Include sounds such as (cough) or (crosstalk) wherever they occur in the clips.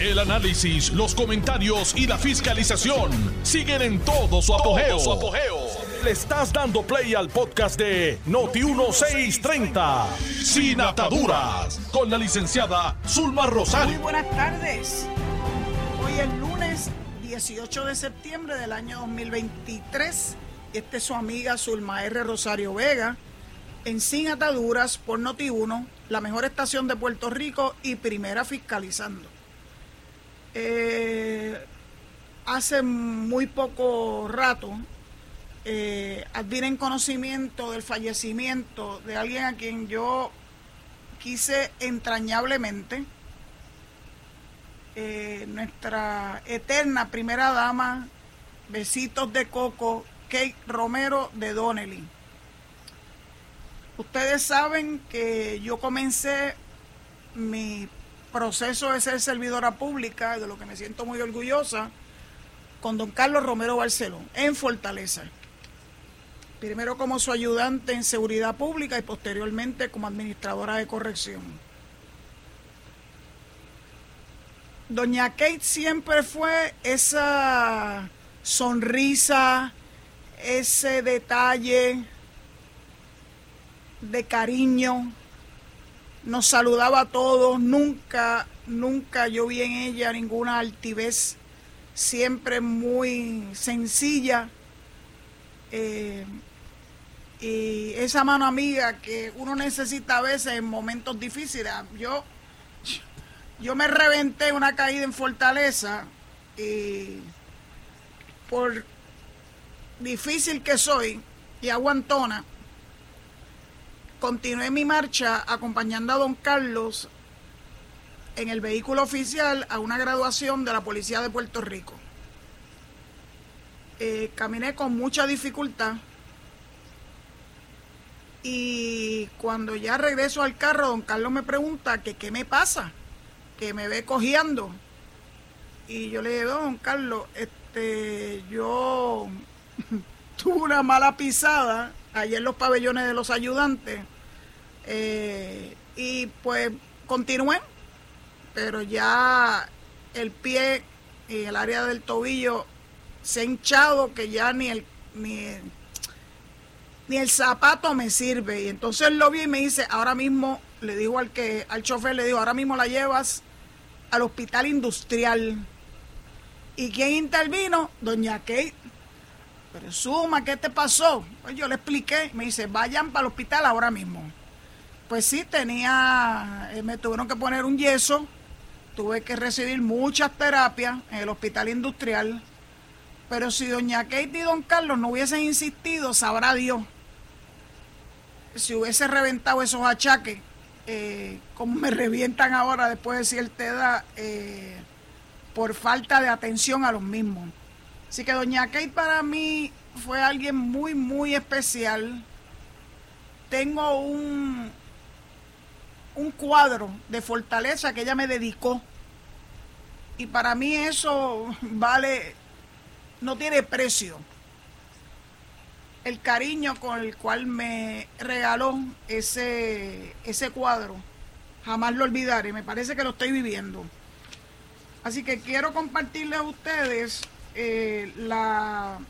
El análisis, los comentarios y la fiscalización siguen en todo su apogeo. Le estás dando play al podcast de Noti1630, Sin Ataduras, con la licenciada Zulma Rosario. Muy buenas tardes. Hoy es lunes 18 de septiembre del año 2023. Esta es su amiga Zulma R. Rosario Vega en Sin Ataduras por Noti1, la mejor estación de Puerto Rico y primera fiscalizando. Eh, hace muy poco rato eh, conocimiento del fallecimiento de alguien a quien yo quise entrañablemente, eh, nuestra eterna primera dama, besitos de coco, Kate Romero de Donnelly. Ustedes saben que yo comencé mi proceso de ser servidora pública, de lo que me siento muy orgullosa, con don Carlos Romero Barceló, en Fortaleza. Primero como su ayudante en seguridad pública y posteriormente como administradora de corrección. Doña Kate siempre fue esa sonrisa, ese detalle, de cariño, nos saludaba a todos, nunca, nunca yo vi en ella ninguna altivez, siempre muy sencilla. Eh, y esa mano amiga que uno necesita a veces en momentos difíciles. Yo, yo me reventé una caída en Fortaleza y por difícil que soy y aguantona, continué mi marcha acompañando a don Carlos en el vehículo oficial a una graduación de la Policía de Puerto Rico. Eh, caminé con mucha dificultad y cuando ya regreso al carro, don Carlos me pregunta que qué me pasa, que me ve cojeando. Y yo le digo, don Carlos, este, yo (laughs) tuve una mala pisada ayer en los pabellones de los ayudantes. Eh, y pues continué, pero ya el pie y el área del tobillo se ha hinchado que ya ni el, ni ni el zapato me sirve. Y entonces lo vi y me dice, ahora mismo, le digo al que, al chofer, le digo, ahora mismo la llevas al hospital industrial. ¿Y quién intervino? Doña Kate. Pero suma, ¿qué te pasó? Pues yo le expliqué, me dice, vayan para el hospital ahora mismo. Pues sí, tenía, eh, me tuvieron que poner un yeso, tuve que recibir muchas terapias en el hospital industrial. Pero si doña Kate y don Carlos no hubiesen insistido, sabrá Dios. Si hubiese reventado esos achaques, eh, como me revientan ahora después de cierta edad, eh, por falta de atención a los mismos. Así que doña Kate para mí fue alguien muy, muy especial. Tengo un, un cuadro de fortaleza que ella me dedicó. Y para mí eso vale, no tiene precio. El cariño con el cual me regaló ese, ese cuadro, jamás lo olvidaré. Me parece que lo estoy viviendo. Así que quiero compartirles a ustedes eh, la,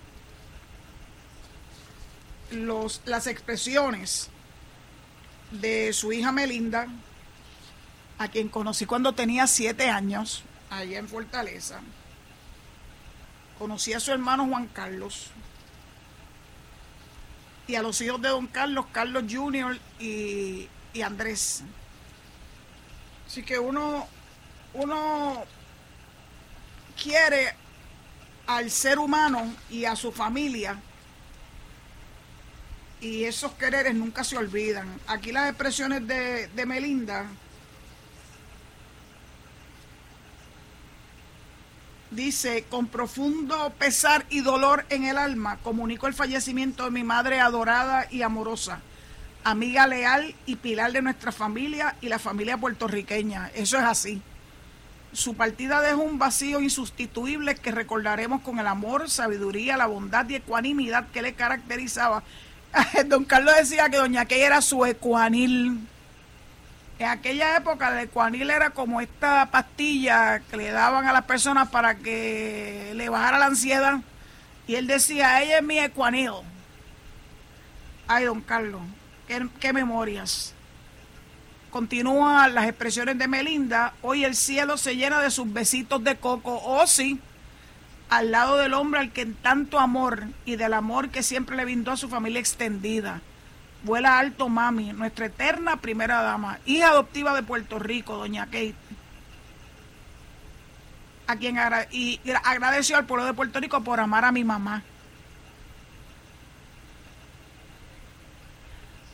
los, las expresiones de su hija Melinda, a quien conocí cuando tenía siete años, allá en Fortaleza. Conocí a su hermano Juan Carlos y a los hijos de don Carlos, Carlos Jr. y, y Andrés. Así que uno, uno quiere al ser humano y a su familia y esos quereres nunca se olvidan. Aquí las expresiones de, de Melinda dice, con profundo pesar y dolor en el alma, comunico el fallecimiento de mi madre adorada y amorosa, amiga leal y pilar de nuestra familia y la familia puertorriqueña. Eso es así. Su partida dejó un vacío insustituible que recordaremos con el amor, sabiduría, la bondad y ecuanimidad que le caracterizaba. (laughs) Don Carlos decía que doña Key era su ecuanil. En aquella época el Ecuanil era como esta pastilla que le daban a las personas para que le bajara la ansiedad. Y él decía, ella es mi Ecuanil. Ay, don Carlos, qué, qué memorias. Continúan las expresiones de Melinda. Hoy el cielo se llena de sus besitos de coco. Oh, sí al lado del hombre al que tanto amor y del amor que siempre le brindó a su familia extendida. Vuela alto mami, nuestra eterna primera dama, hija adoptiva de Puerto Rico, doña Kate. A quien y agradeció al pueblo de Puerto Rico por amar a mi mamá.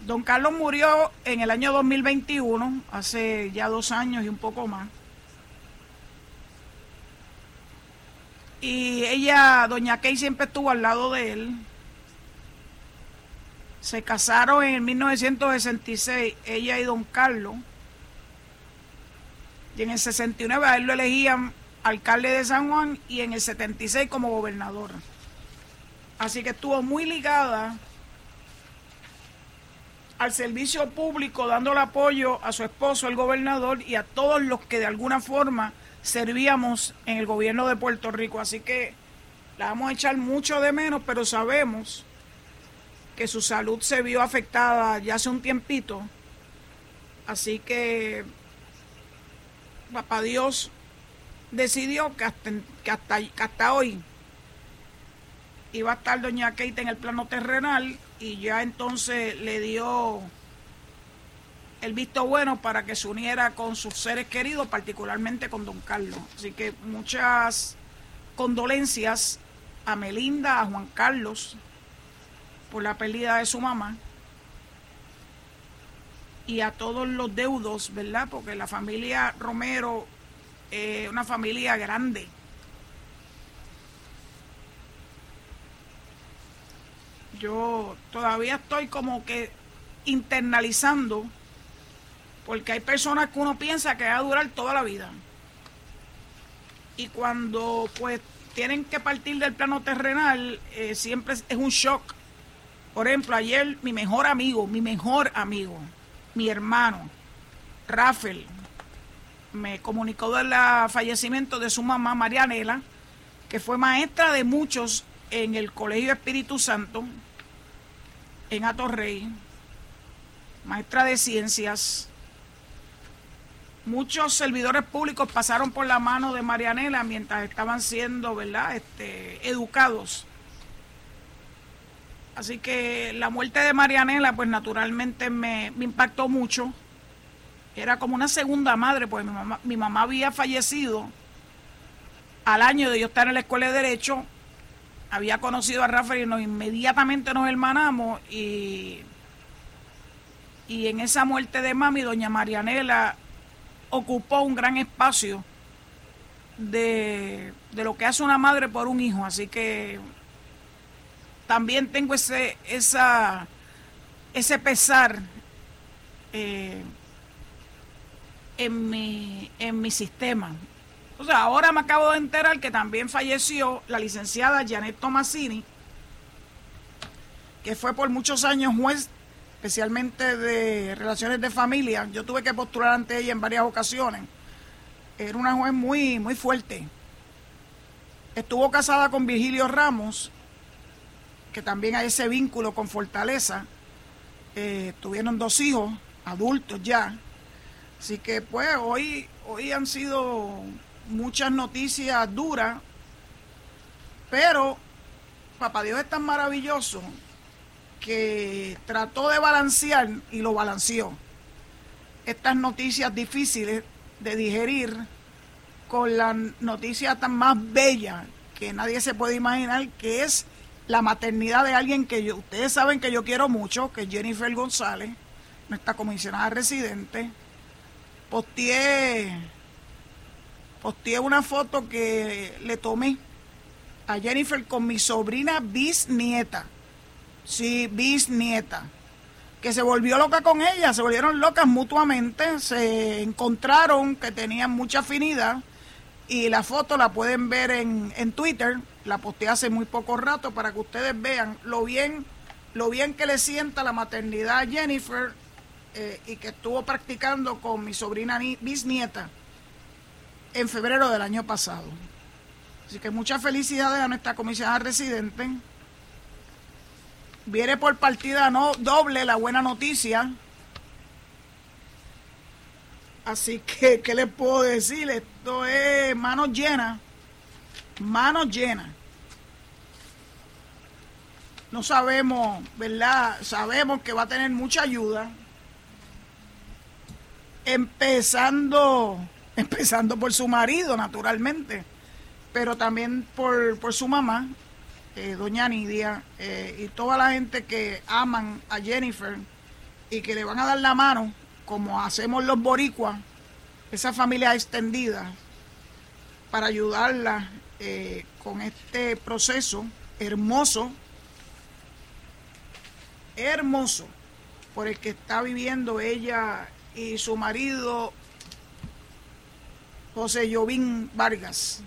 Don Carlos murió en el año 2021, hace ya dos años y un poco más. Y ella, doña Kay, siempre estuvo al lado de él. Se casaron en 1966, ella y don Carlos. Y en el 69 a él lo elegían alcalde de San Juan y en el 76 como gobernador. Así que estuvo muy ligada al servicio público, dándole apoyo a su esposo, el gobernador, y a todos los que de alguna forma servíamos en el gobierno de Puerto Rico. Así que la vamos a echar mucho de menos, pero sabemos que su salud se vio afectada ya hace un tiempito. Así que papá Dios decidió que hasta, que hasta, que hasta hoy iba a estar doña Kate en el plano terrenal y ya entonces le dio el visto bueno para que se uniera con sus seres queridos, particularmente con don Carlos. Así que muchas condolencias a Melinda, a Juan Carlos, por la pérdida de su mamá y a todos los deudos, ¿verdad? Porque la familia Romero es una familia grande. Yo todavía estoy como que internalizando porque hay personas que uno piensa que va a durar toda la vida. Y cuando pues tienen que partir del plano terrenal, eh, siempre es un shock. Por ejemplo, ayer mi mejor amigo, mi mejor amigo, mi hermano, Rafael, me comunicó del fallecimiento de su mamá, Marianela, que fue maestra de muchos en el Colegio Espíritu Santo, en Atorrey, maestra de ciencias, muchos servidores públicos pasaron por la mano de Marianela mientras estaban siendo, ¿verdad?, este, educados. Así que la muerte de Marianela, pues naturalmente me, impactó mucho. Era como una segunda madre, pues mi mamá, mi mamá había fallecido al año de yo estar en la escuela de Derecho. Había conocido a Rafael y nos, inmediatamente nos hermanamos y, y en esa muerte de mami, doña Marianela ocupó un gran espacio de, lo que hace una madre por un hijo. Así que también tengo ese, esa, ese pesar eh, en, mi, en mi sistema. O ahora me acabo de enterar que también falleció la licenciada Janet Tomasini, que fue por muchos años juez especialmente de relaciones de familia. Yo tuve que postular ante ella en varias ocasiones. Era una juez muy, muy fuerte. Estuvo casada con Virgilio Ramos, que también hay ese vínculo con Fortaleza. Eh, tuvieron dos hijos, adultos ya. Así que pues hoy, hoy han sido muchas noticias duras, pero Papá Dios es tan maravilloso que trató de balancear y lo balanceó. Estas noticias difíciles de digerir con la noticia tan más bella que nadie se puede imaginar, que es la maternidad de alguien que yo, ustedes saben que yo quiero mucho, que es Jennifer González, nuestra comisionada residente. Posteé, posteé una foto que le tomé a Jennifer con mi sobrina bisnieta. Sí, bisnieta. Que se volvió loca con ella, se volvieron locas mutuamente, se encontraron que tenían mucha afinidad y la foto la pueden ver en, en Twitter, la posteé hace muy poco rato para que ustedes vean lo bien, lo bien que le sienta la maternidad a Jennifer eh, y que estuvo practicando con mi sobrina bisnieta en febrero del año pasado. Así que muchas felicidades a nuestra comisionada residente. Viene por partida no doble la buena noticia. Así que, ¿qué les puedo decir? Esto es manos llenas. Manos llenas. No sabemos, ¿verdad? Sabemos que va a tener mucha ayuda. Empezando, (laughs) empezando por su marido, naturalmente pero también por, por su mamá, eh, doña Nidia, eh, y toda la gente que aman a Jennifer y que le van a dar la mano, como hacemos los boricuas, esa familia extendida, para ayudarla eh, con este proceso hermoso, hermoso, por el que está viviendo ella y su marido, José Jovín Vargas.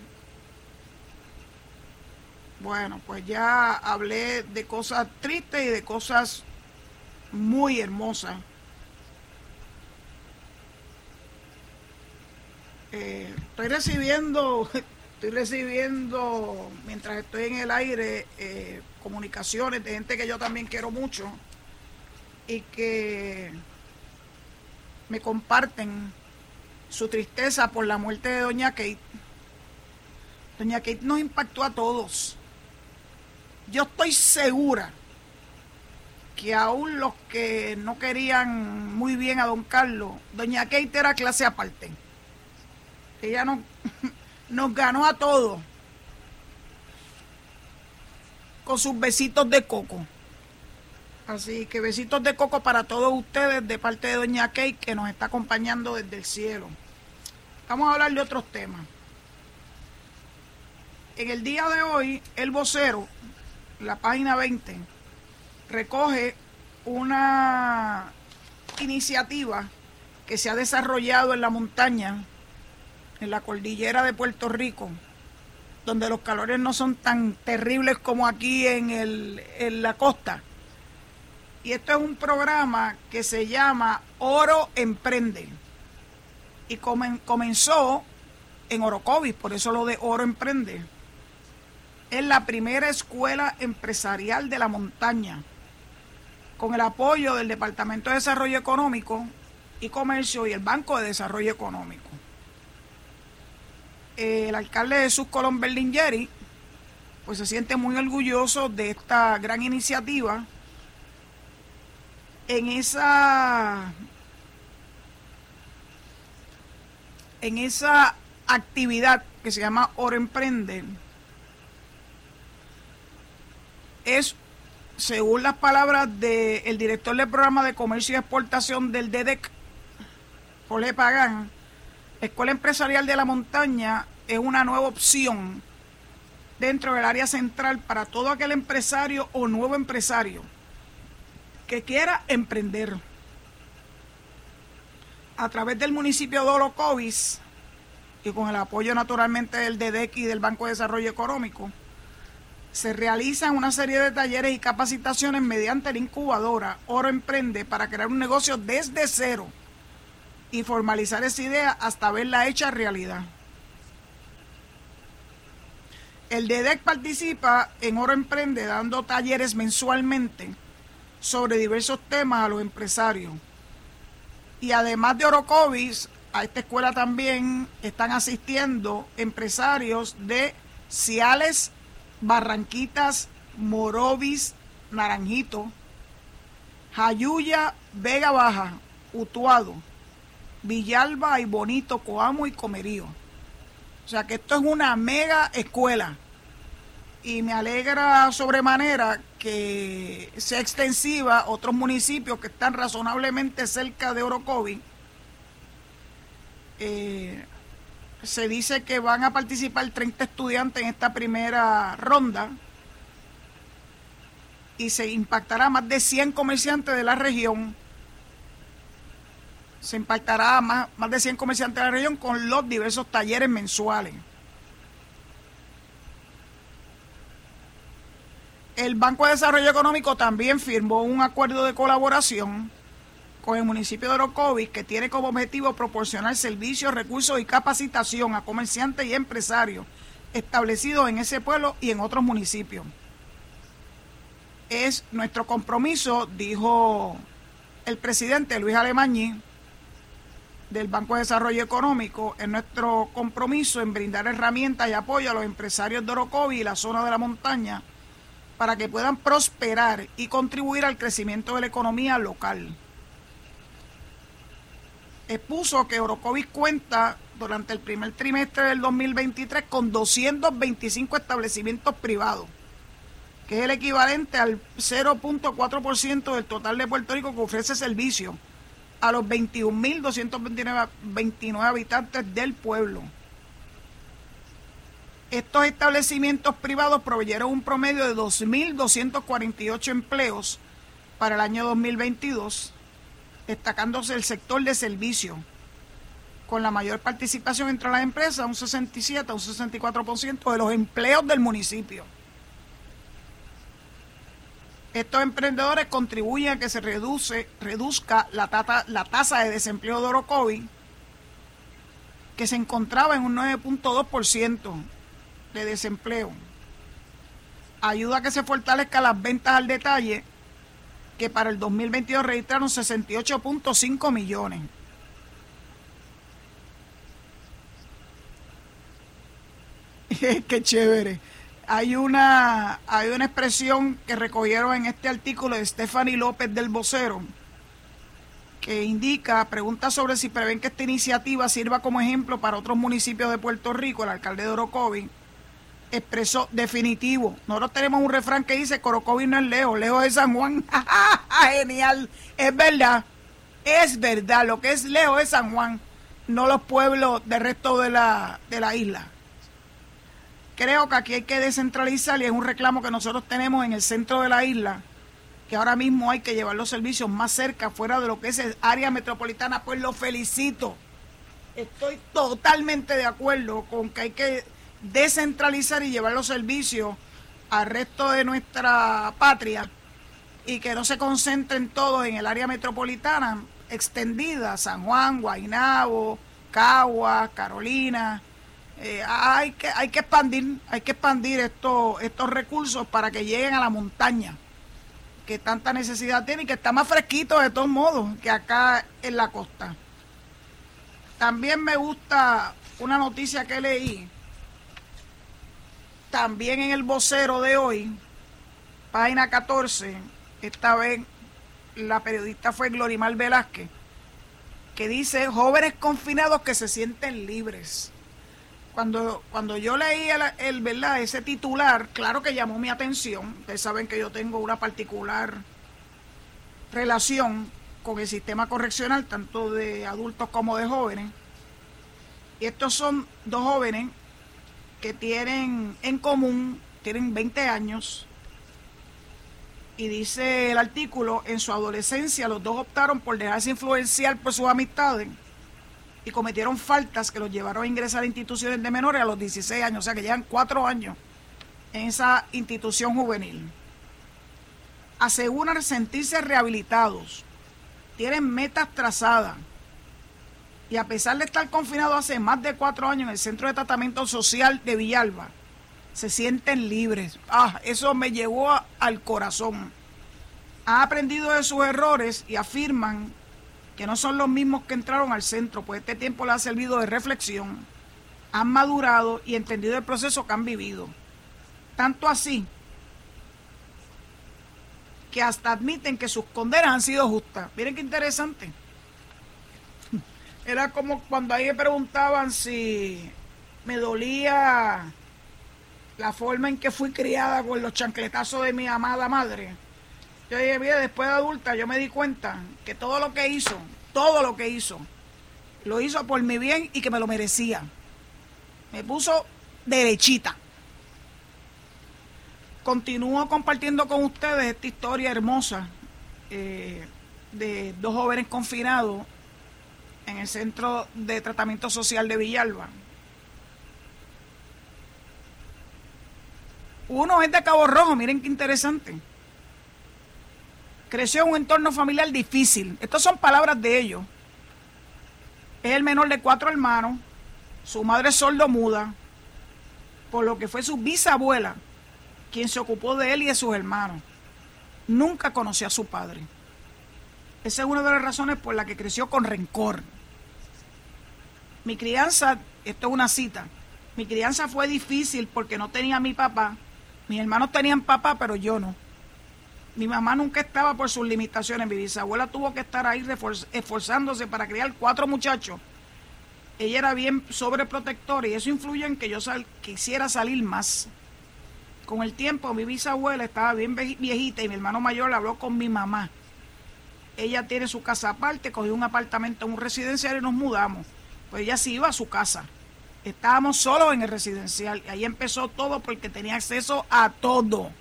Bueno, pues ya hablé de cosas tristes y de cosas muy hermosas. Eh, estoy recibiendo, (laughs) estoy recibiendo, mientras estoy en el aire, eh, comunicaciones de gente que yo también quiero mucho y que me comparten su tristeza por la muerte de doña Kate. Doña Kate nos impactó a todos yo estoy segura que aún los que no querían muy bien a don Carlos, doña Kate era clase aparte. Ella no, (laughs) nos ganó a todos con sus besitos de coco. Así que besitos de coco para todos ustedes de parte de doña Kate que nos está acompañando desde el cielo. Vamos a hablar de otros temas. En el día de hoy, el vocero la página 20, recoge una iniciativa que se ha desarrollado en la montaña, en la cordillera de Puerto Rico, donde los calores no son tan terribles como aquí en, el, en la costa. Y esto es un programa que se llama Oro Emprende. Y comenzó en Orocovis, por eso lo de Oro Emprende es la primera escuela empresarial de la montaña, con el apoyo del Departamento de Desarrollo Económico y Comercio y el Banco de Desarrollo Económico. El alcalde Jesús Colón Berlingeri pues se siente muy orgulloso de esta gran iniciativa en esa en esa actividad que se llama Oro Emprende es, según las palabras del director del programa de comercio y exportación del DEDEC, Jorge Pagán, Escuela Empresarial de la Montaña es una nueva opción dentro del área central para todo aquel empresario o nuevo empresario que quiera emprender. A través del municipio de Orocovis y con el apoyo naturalmente del DEDEC y del Banco de Desarrollo Económico, se realizan una serie de talleres y capacitaciones mediante la incubadora Oro Emprende para crear un negocio desde cero y formalizar esa idea hasta verla hecha realidad. El DEDEC participa en Oro Emprende dando talleres mensualmente sobre diversos temas a los empresarios. Y además de Orocovis, a esta escuela también están asistiendo empresarios de Ciales Barranquitas, Morovis, Naranjito, Jayuya, Vega Baja, Utuado, Villalba y Bonito, Coamo y Comerío. O sea que esto es una mega escuela. Y me alegra sobremanera que sea extensiva a otros municipios que están razonablemente cerca de Orocovi. Eh, se dice que van a participar 30 estudiantes en esta primera ronda y se impactará más de 100 comerciantes de la región. Se impactará más, más de 100 comerciantes de la región con los diversos talleres mensuales. El Banco de Desarrollo Económico también firmó un acuerdo de colaboración con el municipio de Orocovis, que tiene como objetivo proporcionar servicios, recursos y capacitación a comerciantes y empresarios establecidos en ese pueblo y en otros municipios. Es nuestro compromiso, dijo el presidente Luis Alemañi del Banco de Desarrollo Económico, es nuestro compromiso en brindar herramientas y apoyo a los empresarios de Orocovis y la zona de la montaña para que puedan prosperar y contribuir al crecimiento de la economía local. Expuso que Orocovis cuenta durante el primer trimestre del 2023 con 225 establecimientos privados, que es el equivalente al 0.4% del total de Puerto Rico que ofrece servicio a los 21.229 habitantes del pueblo. Estos establecimientos privados proveyeron un promedio de 2.248 empleos para el año 2022, destacándose el sector de servicio, con la mayor participación entre las empresas, un 67 a un 64% de los empleos del municipio. Estos emprendedores contribuyen a que se reduce, reduzca la, la tasa de desempleo de Orocovi, que se encontraba en un 9.2% de desempleo. Ayuda a que se fortalezca las ventas al detalle, que para el 2022 registraron 68.5 millones. (laughs) Qué chévere. Hay una, hay una expresión que recogieron en este artículo de Stephanie López del Vocero, que indica, pregunta sobre si prevén que esta iniciativa sirva como ejemplo para otros municipios de Puerto Rico. El alcalde de Orocovi expresó definitivo. Nosotros tenemos un refrán que dice, Orocovi no es lejos, lejos de San Juan. (laughs) Genial, es verdad, es verdad, lo que es lejos es San Juan, no los pueblos del resto de la, de la isla. Creo que aquí hay que descentralizar y es un reclamo que nosotros tenemos en el centro de la isla, que ahora mismo hay que llevar los servicios más cerca, fuera de lo que es el área metropolitana, pues lo felicito. Estoy totalmente de acuerdo con que hay que descentralizar y llevar los servicios al resto de nuestra patria y que no se concentren todos en el área metropolitana extendida, San Juan, Guaynabo, Cagua, Carolina, eh, hay, que, hay que expandir, hay que expandir estos, estos recursos para que lleguen a la montaña, que tanta necesidad tiene y que está más fresquito de todos modos que acá en la costa. También me gusta una noticia que leí, también en el vocero de hoy, página 14, esta vez la periodista fue Glorimar Velázquez, que dice jóvenes confinados que se sienten libres cuando, cuando yo leí el, ¿verdad? ese titular, claro que llamó mi atención. Ustedes saben que yo tengo una particular relación con el sistema correccional, tanto de adultos como de jóvenes. Y estos son dos jóvenes que tienen en común, tienen 20 años, y dice el artículo, en su adolescencia los dos optaron por dejarse influenciar por sus amistades y cometieron faltas que los llevaron a ingresar a instituciones de menores a los 16 años, o sea que llevan cuatro años en esa institución juvenil. Aseguran sentirse rehabilitados, tienen metas trazadas y a pesar de estar confinados hace más de cuatro años en el Centro de Tratamiento Social de Villalba, se sienten libres. Ah, eso me llevó al corazón. Han aprendido de sus errores y afirman que no son los mismos que entraron al centro, pues este tiempo les ha servido de reflexión, han madurado y entendido el proceso que han vivido. Tanto así que hasta admiten que sus condenas han sido justas. Miren qué interesante. Era como cuando ahí me preguntaban si me dolía la forma en que fui criada con los chancletazos de mi amada madre yo dije, mira, después de adulta yo me di cuenta que todo lo que hizo, todo lo que hizo, lo hizo por mi bien y que me lo merecía. Me puso derechita. Continúo compartiendo con ustedes esta historia hermosa eh, de dos jóvenes confinados en el Centro de Tratamiento Social de Villalba. Uno es de Cabo Rojo, miren qué interesante Creció en un entorno familiar difícil. Estas son palabras de ellos. Es el menor de cuatro hermanos. Su madre es sordo muda. Por lo que fue su bisabuela quien se ocupó de él y de sus hermanos. Nunca conoció a su padre. Esa es una de las razones por las que creció con rencor. Mi crianza, esto es una cita, mi crianza fue difícil porque no tenía mi papá. Mis hermanos tenían papá, pero yo no. Mi mamá nunca estaba por sus limitaciones. Mi bisabuela tuvo que estar ahí esforzándose para criar cuatro muchachos. Ella era bien sobreprotectora y eso influye en que yo quisiera salir más. Con el tiempo, mi bisabuela estaba bien viejita y mi hermano mayor habló con mi mamá. Ella tiene su casa aparte, cogió un apartamento en un residencial y nos mudamos. Pues ella se iba a su casa. Estábamos solos en el residencial. Y ahí empezó todo porque tenía acceso a todo.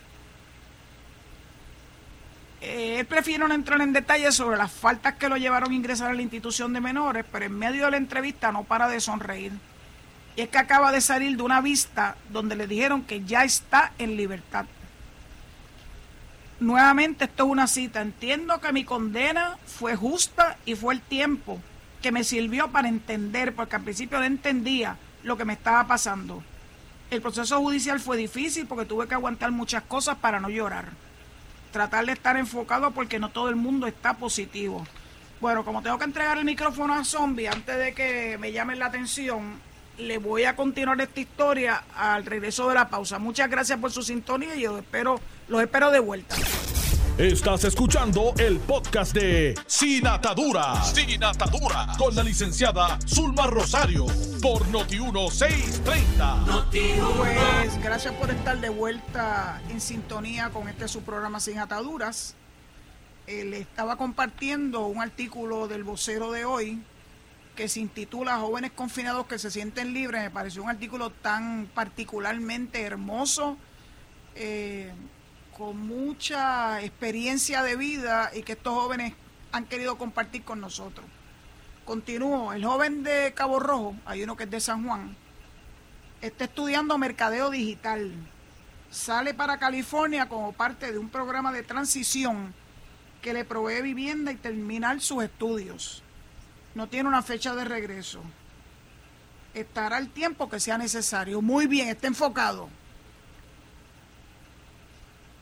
Eh, él prefiere no entrar en detalles sobre las faltas que lo llevaron a ingresar a la institución de menores, pero en medio de la entrevista no para de sonreír. Y es que acaba de salir de una vista donde le dijeron que ya está en libertad. Nuevamente, esto es una cita. Entiendo que mi condena fue justa y fue el tiempo que me sirvió para entender, porque al principio no entendía lo que me estaba pasando. El proceso judicial fue difícil porque tuve que aguantar muchas cosas para no llorar. Tratar de estar enfocado porque no todo el mundo está positivo. Bueno, como tengo que entregar el micrófono a Zombie antes de que me llamen la atención, le voy a continuar esta historia al regreso de la pausa. Muchas gracias por su sintonía y yo espero, los espero de vuelta. Estás escuchando el podcast de Sin Atadura. Sin Atadura. Con la licenciada Zulma Rosario. Por Noti1630. pues gracias por estar de vuelta en sintonía con este su programa Sin Ataduras. Eh, le estaba compartiendo un artículo del vocero de hoy que se intitula Jóvenes confinados que se sienten libres. Me pareció un artículo tan particularmente hermoso. Eh, con mucha experiencia de vida y que estos jóvenes han querido compartir con nosotros. Continúo, el joven de Cabo Rojo, hay uno que es de San Juan, está estudiando mercadeo digital. Sale para California como parte de un programa de transición que le provee vivienda y terminar sus estudios. No tiene una fecha de regreso. Estará el tiempo que sea necesario. Muy bien, está enfocado.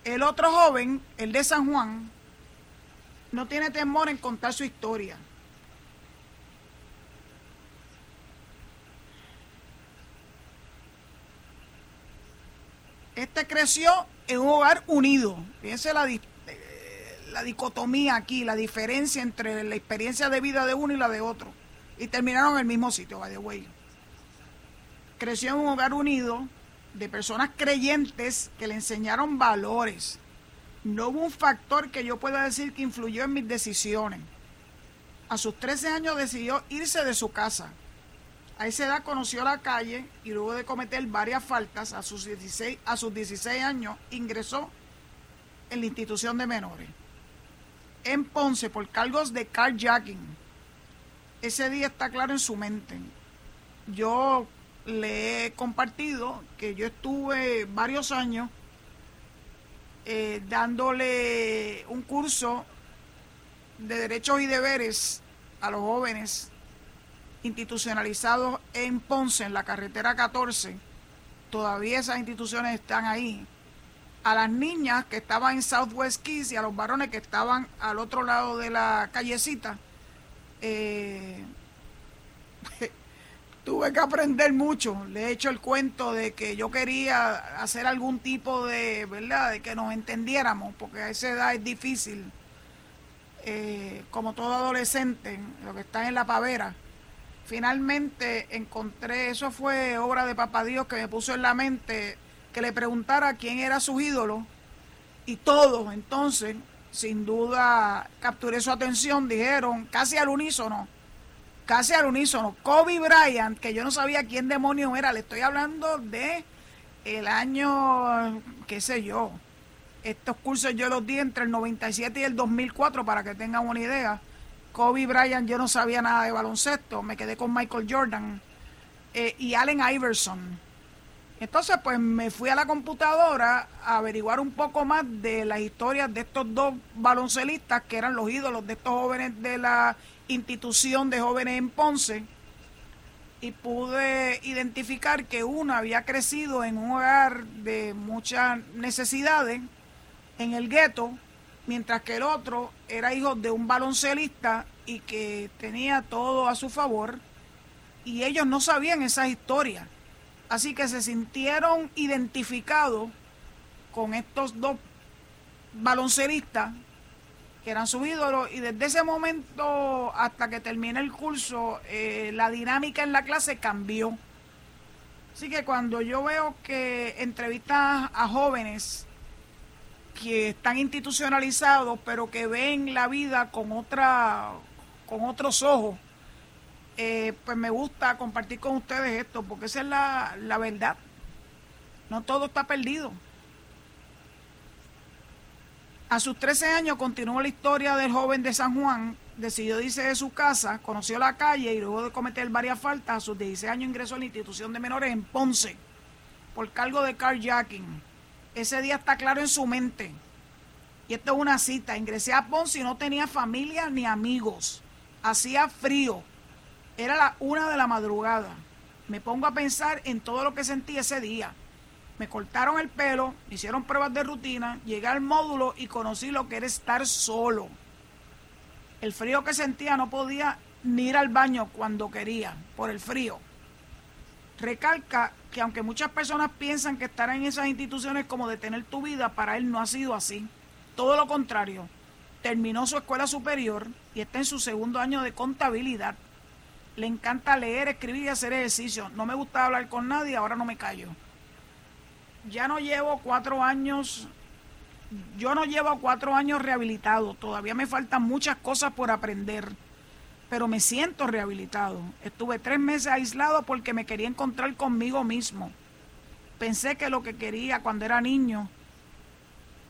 El otro joven, el de San Juan, no tiene temor en contar su historia. Este creció en un hogar unido. Fíjense la, eh, la dicotomía aquí, la diferencia entre la experiencia de vida de uno y la de otro. Y terminaron en el mismo sitio, by the. Creció en un hogar unido, de personas creyentes que le enseñaron valores. No hubo un factor que yo pueda decir que influyó en mis decisiones. A sus 13 años decidió irse de su casa. A esa edad conoció la calle y luego de cometer varias faltas, a sus 16, a sus 16 años ingresó en la institución de menores. En Ponce por cargos de carjacking. Ese día está claro en su mente. Yo le he compartido que yo estuve varios años eh, dándole un curso de derechos y deberes a los jóvenes institucionalizados en Ponce, en la carretera 14. Todavía esas instituciones están ahí. A las niñas que estaban en Southwest Keys y a los varones que estaban al otro lado de la callecita. Eh, (laughs) tuve que aprender mucho. Le he hecho el cuento de que yo quería hacer algún tipo de, ¿verdad?, de que nos entendiéramos, porque a esa edad es difícil, eh, como todo adolescente, lo que está en la pavera. Finalmente encontré, eso fue obra de Papá Dios que me puso en la mente, que le preguntara quién era su ídolo, y todos entonces, sin duda, capturé su atención, dijeron casi al unísono, casi al unísono. Kobe Bryant, que yo no sabía quién demonio era, le estoy hablando de el año, qué sé yo. Estos cursos yo los di entre el 97 y el 2004 para que tengan una idea. Kobe Bryant, yo no sabía nada de baloncesto, me quedé con Michael Jordan eh, y Allen Iverson. Entonces, pues me fui a la computadora a averiguar un poco más de las historias de estos dos baloncelistas que eran los ídolos de estos jóvenes de la institución de jóvenes en Ponce y pude identificar que uno había crecido en un hogar de muchas necesidades en el gueto, mientras que el otro era hijo de un baloncelista y que tenía todo a su favor y ellos no sabían esas historias. Así que se sintieron identificados con estos dos baloncelistas que eran sus ídolos y desde ese momento hasta que termine el curso eh, la dinámica en la clase cambió. Así que cuando yo veo que entrevistas a jóvenes que están institucionalizados pero que ven la vida con otra con otros ojos eh, pues me gusta compartir con ustedes esto porque esa es la, la verdad no todo está perdido a sus 13 años continuó la historia del joven de San Juan, decidió irse de su casa, conoció la calle y luego de cometer varias faltas, a sus 16 años ingresó a la institución de menores en Ponce por cargo de carjacking. Ese día está claro en su mente. Y esto es una cita. Ingresé a Ponce y no tenía familia ni amigos. Hacía frío. Era la una de la madrugada. Me pongo a pensar en todo lo que sentí ese día me cortaron el pelo, me hicieron pruebas de rutina, llegué al módulo y conocí lo que era estar solo. El frío que sentía no podía ni ir al baño cuando quería, por el frío. Recalca que aunque muchas personas piensan que estar en esas instituciones es como detener tu vida, para él no ha sido así. Todo lo contrario. Terminó su escuela superior y está en su segundo año de contabilidad. Le encanta leer, escribir y hacer ejercicio. No me gusta hablar con nadie, ahora no me callo ya no llevo cuatro años, yo no llevo cuatro años rehabilitado, todavía me faltan muchas cosas por aprender, pero me siento rehabilitado. Estuve tres meses aislado porque me quería encontrar conmigo mismo. Pensé que lo que quería cuando era niño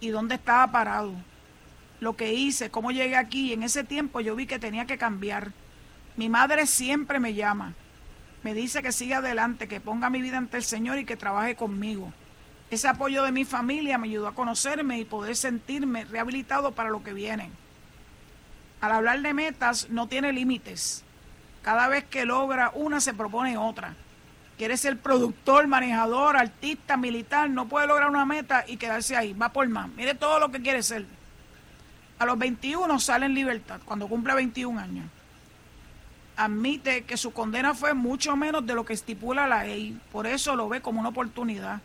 y dónde estaba parado, lo que hice, cómo llegué aquí, y en ese tiempo yo vi que tenía que cambiar. Mi madre siempre me llama, me dice que siga adelante, que ponga mi vida ante el Señor y que trabaje conmigo. Ese apoyo de mi familia me ayudó a conocerme y poder sentirme rehabilitado para lo que viene. Al hablar de metas no tiene límites. Cada vez que logra una se propone otra. Quiere ser productor, manejador, artista, militar, no puede lograr una meta y quedarse ahí, va por más. Mire todo lo que quiere ser. A los 21 sale en libertad, cuando cumple 21 años. Admite que su condena fue mucho menos de lo que estipula la ley, por eso lo ve como una oportunidad.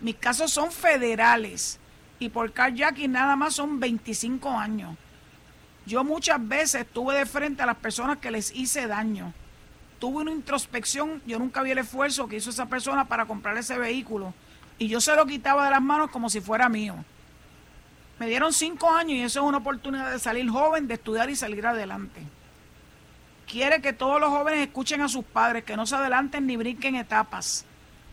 Mis casos son federales y por carjacking nada más son 25 años. Yo muchas veces estuve de frente a las personas que les hice daño. Tuve una introspección, yo nunca vi el esfuerzo que hizo esa persona para comprar ese vehículo y yo se lo quitaba de las manos como si fuera mío. Me dieron cinco años y eso es una oportunidad de salir joven, de estudiar y salir adelante. Quiere que todos los jóvenes escuchen a sus padres, que no se adelanten ni brinquen etapas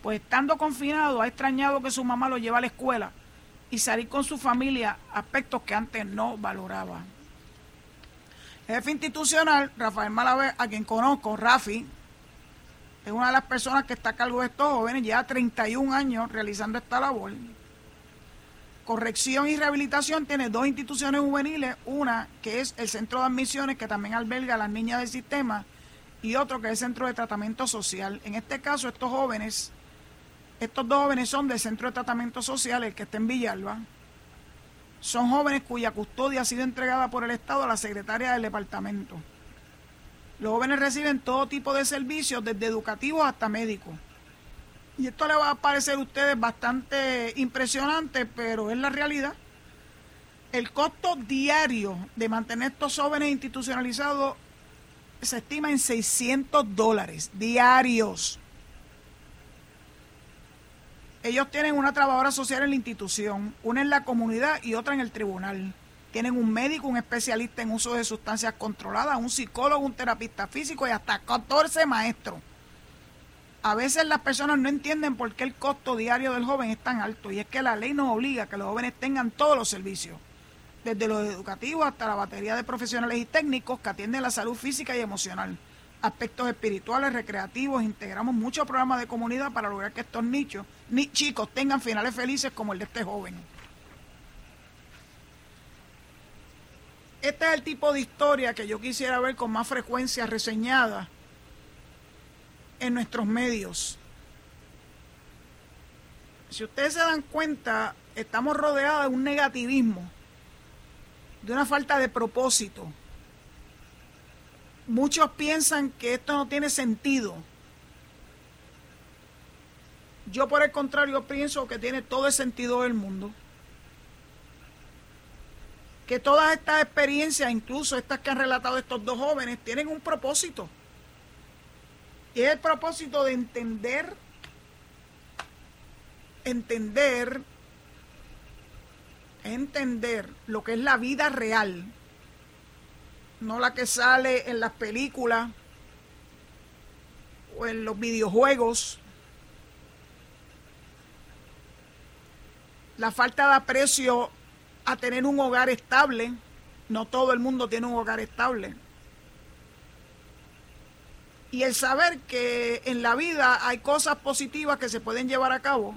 pues estando confinado ha extrañado que su mamá lo lleve a la escuela y salir con su familia, aspectos que antes no valoraba. jefe institucional, Rafael Malavé, a quien conozco, Rafi, es una de las personas que está a cargo de estos jóvenes, lleva 31 años realizando esta labor. Corrección y rehabilitación tiene dos instituciones juveniles, una que es el centro de admisiones que también alberga a las niñas del sistema y otro que es el centro de tratamiento social. En este caso, estos jóvenes estos dos jóvenes son del Centro de Tratamiento Social, el que está en Villalba. Son jóvenes cuya custodia ha sido entregada por el Estado a la secretaria del departamento. Los jóvenes reciben todo tipo de servicios, desde educativos hasta médicos. Y esto le va a parecer a ustedes bastante impresionante, pero es la realidad. El costo diario de mantener estos jóvenes institucionalizados se estima en 600 dólares diarios. Ellos tienen una trabajadora social en la institución, una en la comunidad y otra en el tribunal. Tienen un médico, un especialista en uso de sustancias controladas, un psicólogo, un terapista físico y hasta 14 maestros. A veces las personas no entienden por qué el costo diario del joven es tan alto y es que la ley nos obliga a que los jóvenes tengan todos los servicios, desde los educativos hasta la batería de profesionales y técnicos que atienden la salud física y emocional. Aspectos espirituales, recreativos, integramos muchos programas de comunidad para lograr que estos nichos, ni chicos tengan finales felices como el de este joven. Este es el tipo de historia que yo quisiera ver con más frecuencia reseñada en nuestros medios. Si ustedes se dan cuenta, estamos rodeados de un negativismo, de una falta de propósito. Muchos piensan que esto no tiene sentido. Yo por el contrario pienso que tiene todo el sentido del mundo. Que todas estas experiencias, incluso estas que han relatado estos dos jóvenes, tienen un propósito. Y es el propósito de entender, entender, entender lo que es la vida real, no la que sale en las películas o en los videojuegos. La falta de aprecio a tener un hogar estable. No todo el mundo tiene un hogar estable y el saber que en la vida hay cosas positivas que se pueden llevar a cabo,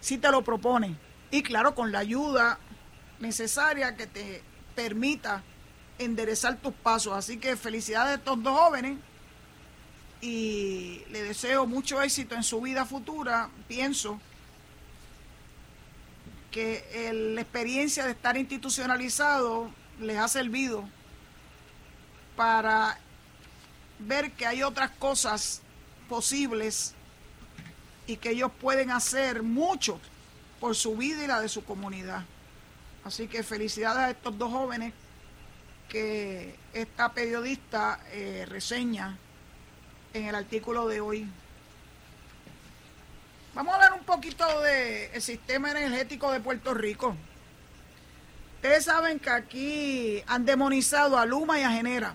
si te lo propone. Y claro, con la ayuda necesaria que te permita enderezar tus pasos. Así que felicidades a estos dos jóvenes y le deseo mucho éxito en su vida futura. Pienso que la experiencia de estar institucionalizado les ha servido para ver que hay otras cosas posibles y que ellos pueden hacer mucho por su vida y la de su comunidad. Así que felicidades a estos dos jóvenes que esta periodista eh, reseña en el artículo de hoy. Vamos a hablar un poquito del sistema energético de Puerto Rico. Ustedes saben que aquí han demonizado a Luma y a Genera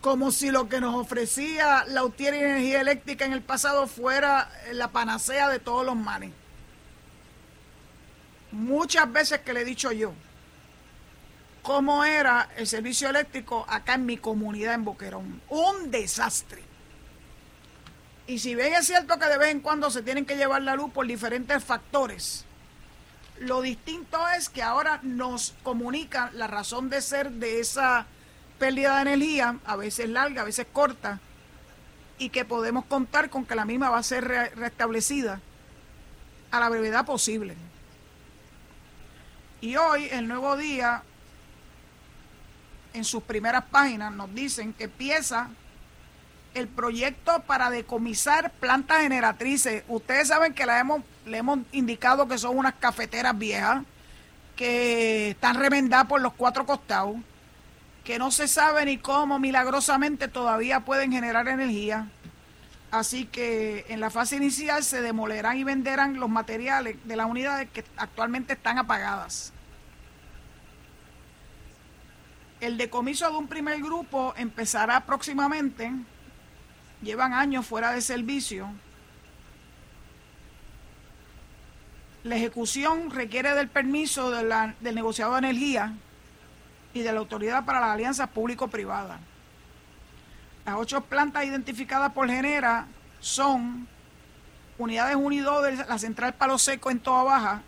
como si lo que nos ofrecía la UTIER Energía Eléctrica en el pasado fuera la panacea de todos los males. Muchas veces que le he dicho yo cómo era el servicio eléctrico acá en mi comunidad en Boquerón. Un desastre. Y si bien es cierto que de vez en cuando se tienen que llevar la luz por diferentes factores, lo distinto es que ahora nos comunican la razón de ser de esa pérdida de energía, a veces larga, a veces corta, y que podemos contar con que la misma va a ser restablecida a la brevedad posible. Y hoy, el nuevo día, en sus primeras páginas, nos dicen que empieza el proyecto para decomisar plantas generatrices. Ustedes saben que la hemos, le hemos indicado que son unas cafeteras viejas que están remendadas por los cuatro costados que no se sabe ni cómo milagrosamente todavía pueden generar energía. Así que en la fase inicial se demolerán y venderán los materiales de las unidades que actualmente están apagadas. El decomiso de un primer grupo empezará próximamente. Llevan años fuera de servicio. La ejecución requiere del permiso del negociado de energía y de la Autoridad para las Alianzas Público-Privadas. Las ocho plantas identificadas por Genera son unidades 1 y 2 de la Central Palo Seco en Toa Baja,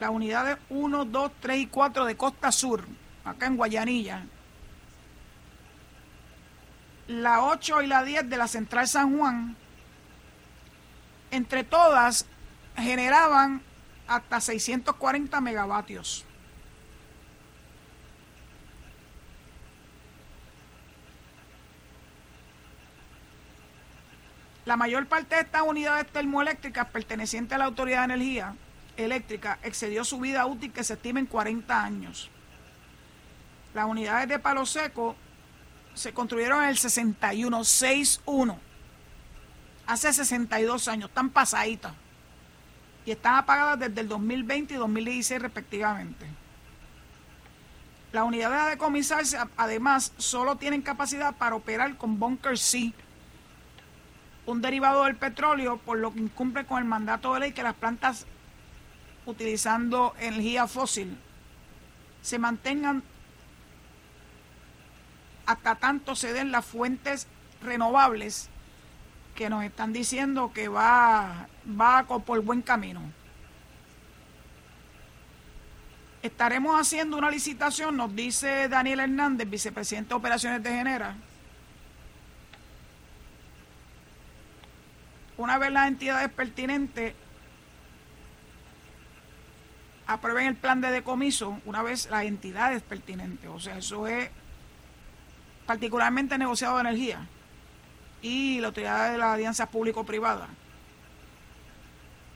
las unidades 1, 2, 3 y 4 de Costa Sur, acá en Guayanilla, la 8 y la 10 de la Central San Juan, entre todas generaban hasta 640 megavatios. La mayor parte de estas unidades termoeléctricas pertenecientes a la Autoridad de Energía Eléctrica excedió su vida útil que se estima en 40 años. Las unidades de palo seco se construyeron en el 61, 61. Hace 62 años, están pasaditas. Y están apagadas desde el 2020 y 2016 respectivamente. Las unidades de decomisarse, además, solo tienen capacidad para operar con bunker C un derivado del petróleo, por lo que incumple con el mandato de ley que las plantas utilizando energía fósil se mantengan hasta tanto se den las fuentes renovables que nos están diciendo que va, va por buen camino. Estaremos haciendo una licitación, nos dice Daniel Hernández, vicepresidente de Operaciones de Genera. Una vez las entidades pertinentes aprueben el plan de decomiso, una vez las entidades pertinentes, o sea, eso es particularmente negociado de energía y la autoridad de las alianzas público-privadas.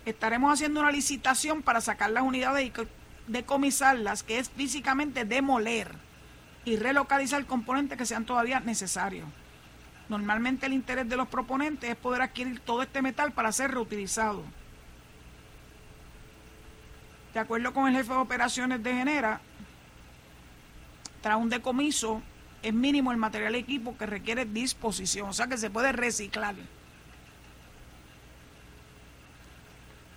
Estaremos haciendo una licitación para sacar las unidades y decomisarlas, que es físicamente demoler y relocalizar componentes que sean todavía necesarios. Normalmente el interés de los proponentes es poder adquirir todo este metal para ser reutilizado. De acuerdo con el jefe de operaciones de Genera, tras un decomiso es mínimo el material equipo que requiere disposición, o sea que se puede reciclar.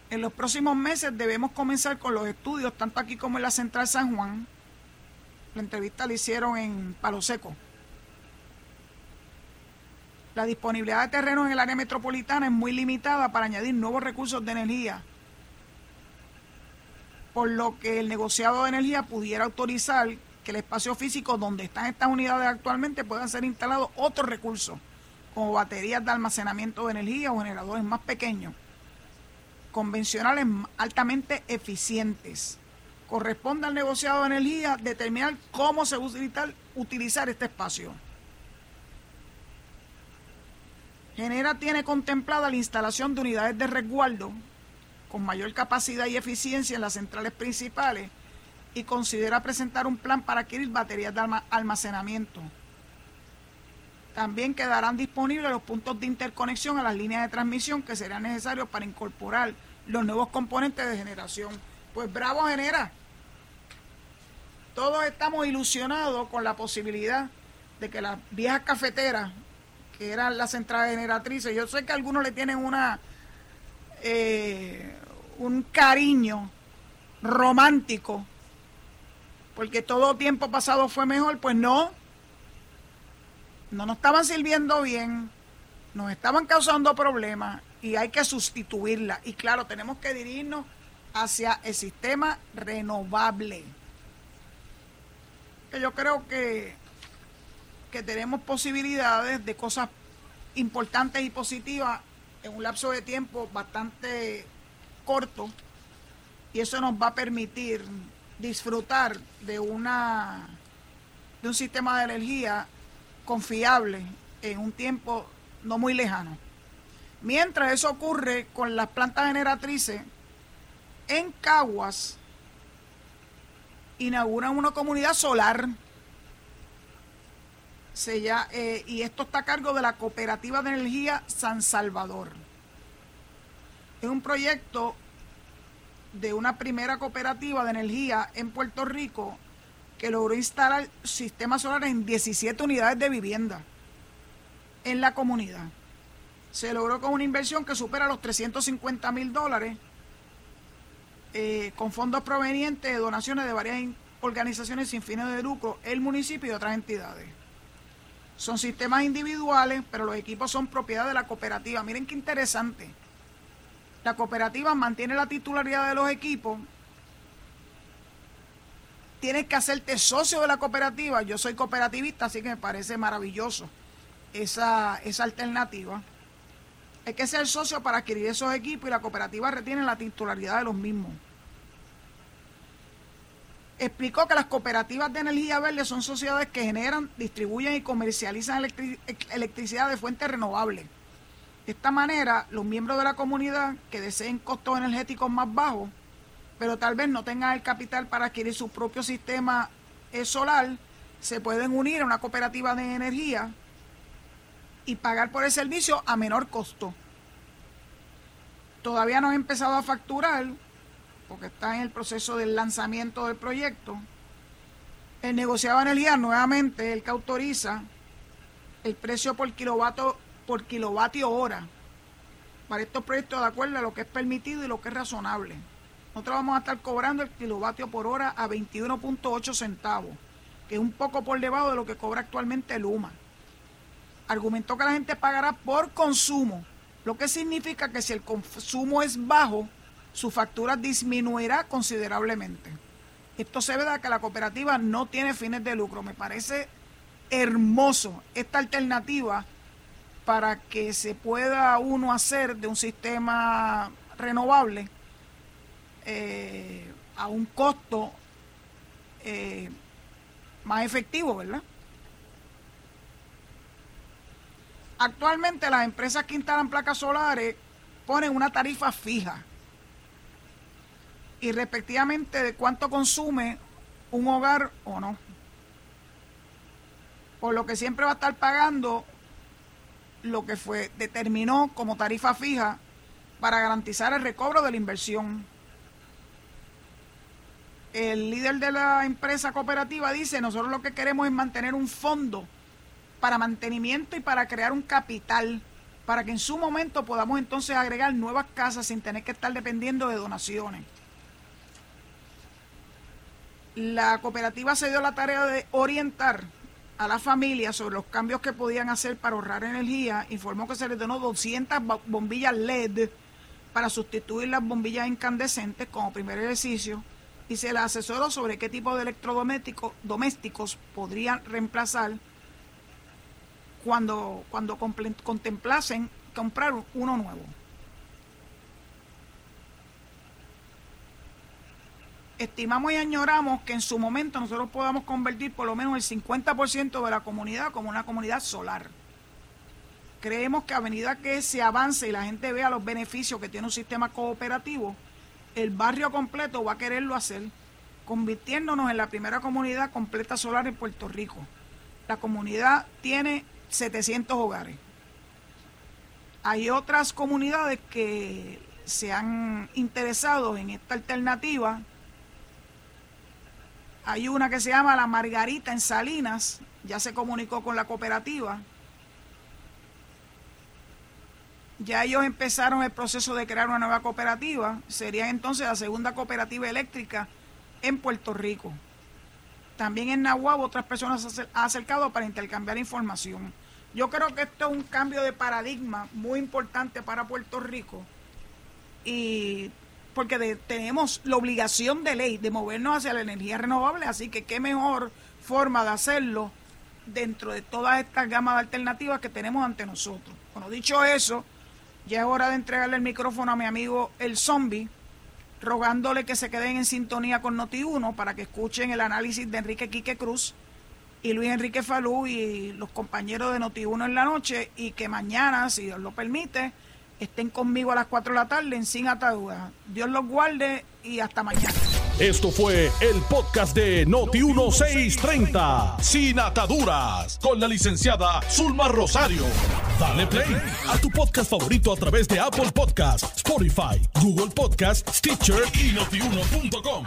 En los próximos meses debemos comenzar con los estudios, tanto aquí como en la Central San Juan. La entrevista la hicieron en Palo Seco. La disponibilidad de terreno en el área metropolitana es muy limitada para añadir nuevos recursos de energía, por lo que el negociado de energía pudiera autorizar que el espacio físico donde están estas unidades actualmente puedan ser instalados otros recursos, como baterías de almacenamiento de energía o generadores más pequeños convencionales altamente eficientes. Corresponde al negociado de energía determinar cómo se va a utilizar, este espacio. Genera tiene contemplada la instalación de unidades de resguardo con mayor capacidad y eficiencia en las centrales principales y considera presentar un plan para adquirir baterías de almacenamiento. También quedarán disponibles los puntos de interconexión a las líneas de transmisión que serán necesarios para incorporar los nuevos componentes de generación. Pues bravo genera. Todos estamos ilusionados con la posibilidad de que las viejas cafeteras, que eran las centrales generatrices, yo sé que algunos le tienen una eh, un cariño romántico, porque todo tiempo pasado fue mejor, pues no, no nos estaban sirviendo bien, nos estaban causando problemas y hay que sustituirla. Y claro, tenemos que dirigirnos hacia el sistema renovable. Yo creo que, que tenemos posibilidades de cosas importantes y positivas en un lapso de tiempo bastante corto y eso nos va a permitir disfrutar de una de un sistema de energía confiable en un tiempo no muy lejano. Mientras eso ocurre con las plantas generatrices, en Caguas inauguran una comunidad solar. Eh, y esto está a cargo de la Cooperativa de Energía San Salvador. Es un proyecto de una primera cooperativa de energía en Puerto Rico que logró instalar sistemas solares en 17 unidades de vivienda en la comunidad. Se logró con una inversión que supera los 350 mil dólares, eh, con fondos provenientes de donaciones de varias organizaciones sin fines de lucro, el municipio y otras entidades. Son sistemas individuales, pero los equipos son propiedad de la cooperativa. Miren qué interesante. La cooperativa mantiene la titularidad de los equipos. Tienes que hacerte socio de la cooperativa. Yo soy cooperativista, así que me parece maravilloso esa, esa alternativa. Hay que ser socio para adquirir esos equipos y la cooperativa retiene la titularidad de los mismos. Explicó que las cooperativas de energía verde son sociedades que generan, distribuyen y comercializan electricidad de fuentes renovables. De esta manera, los miembros de la comunidad que deseen costos energéticos más bajos, pero tal vez no tengan el capital para adquirir su propio sistema eh, solar, se pueden unir a una cooperativa de energía y pagar por el servicio a menor costo. Todavía no he empezado a facturar porque está en el proceso del lanzamiento del proyecto. El negociado de energía nuevamente el que autoriza el precio por kilovatio, por kilovatio hora para estos proyectos de acuerdo a lo que es permitido y lo que es razonable. Nosotros vamos a estar cobrando el kilovatio por hora a 21.8 centavos. que es un poco por debajo de lo que cobra actualmente Luma. Argumentó que la gente pagará por consumo, lo que significa que si el consumo es bajo, su factura disminuirá considerablemente. Esto se ve de que la cooperativa no tiene fines de lucro. Me parece hermoso esta alternativa para que se pueda uno hacer de un sistema renovable eh, a un costo eh, más efectivo, ¿verdad? Actualmente las empresas que instalan placas solares ponen una tarifa fija y respectivamente de cuánto consume un hogar o no. Por lo que siempre va a estar pagando lo que fue determinó como tarifa fija para garantizar el recobro de la inversión. El líder de la empresa cooperativa dice, nosotros lo que queremos es mantener un fondo para mantenimiento y para crear un capital para que en su momento podamos entonces agregar nuevas casas sin tener que estar dependiendo de donaciones la cooperativa se dio la tarea de orientar a la familia sobre los cambios que podían hacer para ahorrar energía. Informó que se les donó 200 bombillas LED para sustituir las bombillas incandescentes como primer ejercicio y se les asesoró sobre qué tipo de electrodomésticos domésticos podrían reemplazar cuando, cuando contemplasen comprar uno nuevo. Estimamos y añoramos que en su momento nosotros podamos convertir por lo menos el 50% de la comunidad como una comunidad solar. Creemos que a medida que se avance y la gente vea los beneficios que tiene un sistema cooperativo, el barrio completo va a quererlo hacer, convirtiéndonos en la primera comunidad completa solar en Puerto Rico. La comunidad tiene 700 hogares. Hay otras comunidades que se han interesado en esta alternativa hay una que se llama La Margarita en Salinas, ya se comunicó con la cooperativa. Ya ellos empezaron el proceso de crear una nueva cooperativa. Sería entonces la segunda cooperativa eléctrica en Puerto Rico. También en Nahuatl otras personas se han acercado para intercambiar información. Yo creo que esto es un cambio de paradigma muy importante para Puerto Rico y porque tenemos la obligación de ley de movernos hacia la energía renovable, así que qué mejor forma de hacerlo dentro de todas estas gamas de alternativas que tenemos ante nosotros. Bueno, dicho eso, ya es hora de entregarle el micrófono a mi amigo El Zombie, rogándole que se queden en sintonía con Noti1 para que escuchen el análisis de Enrique Quique Cruz y Luis Enrique Falú y los compañeros de Noti1 en la noche y que mañana, si Dios lo permite, estén conmigo a las 4 de la tarde en Sin Atadura. Dios los guarde y hasta mañana. Esto fue el podcast de Noti1630, Sin Ataduras, con la licenciada Zulma Rosario. Dale play a tu podcast favorito a través de Apple Podcasts, Spotify, Google Podcasts, Stitcher y notiuno.com.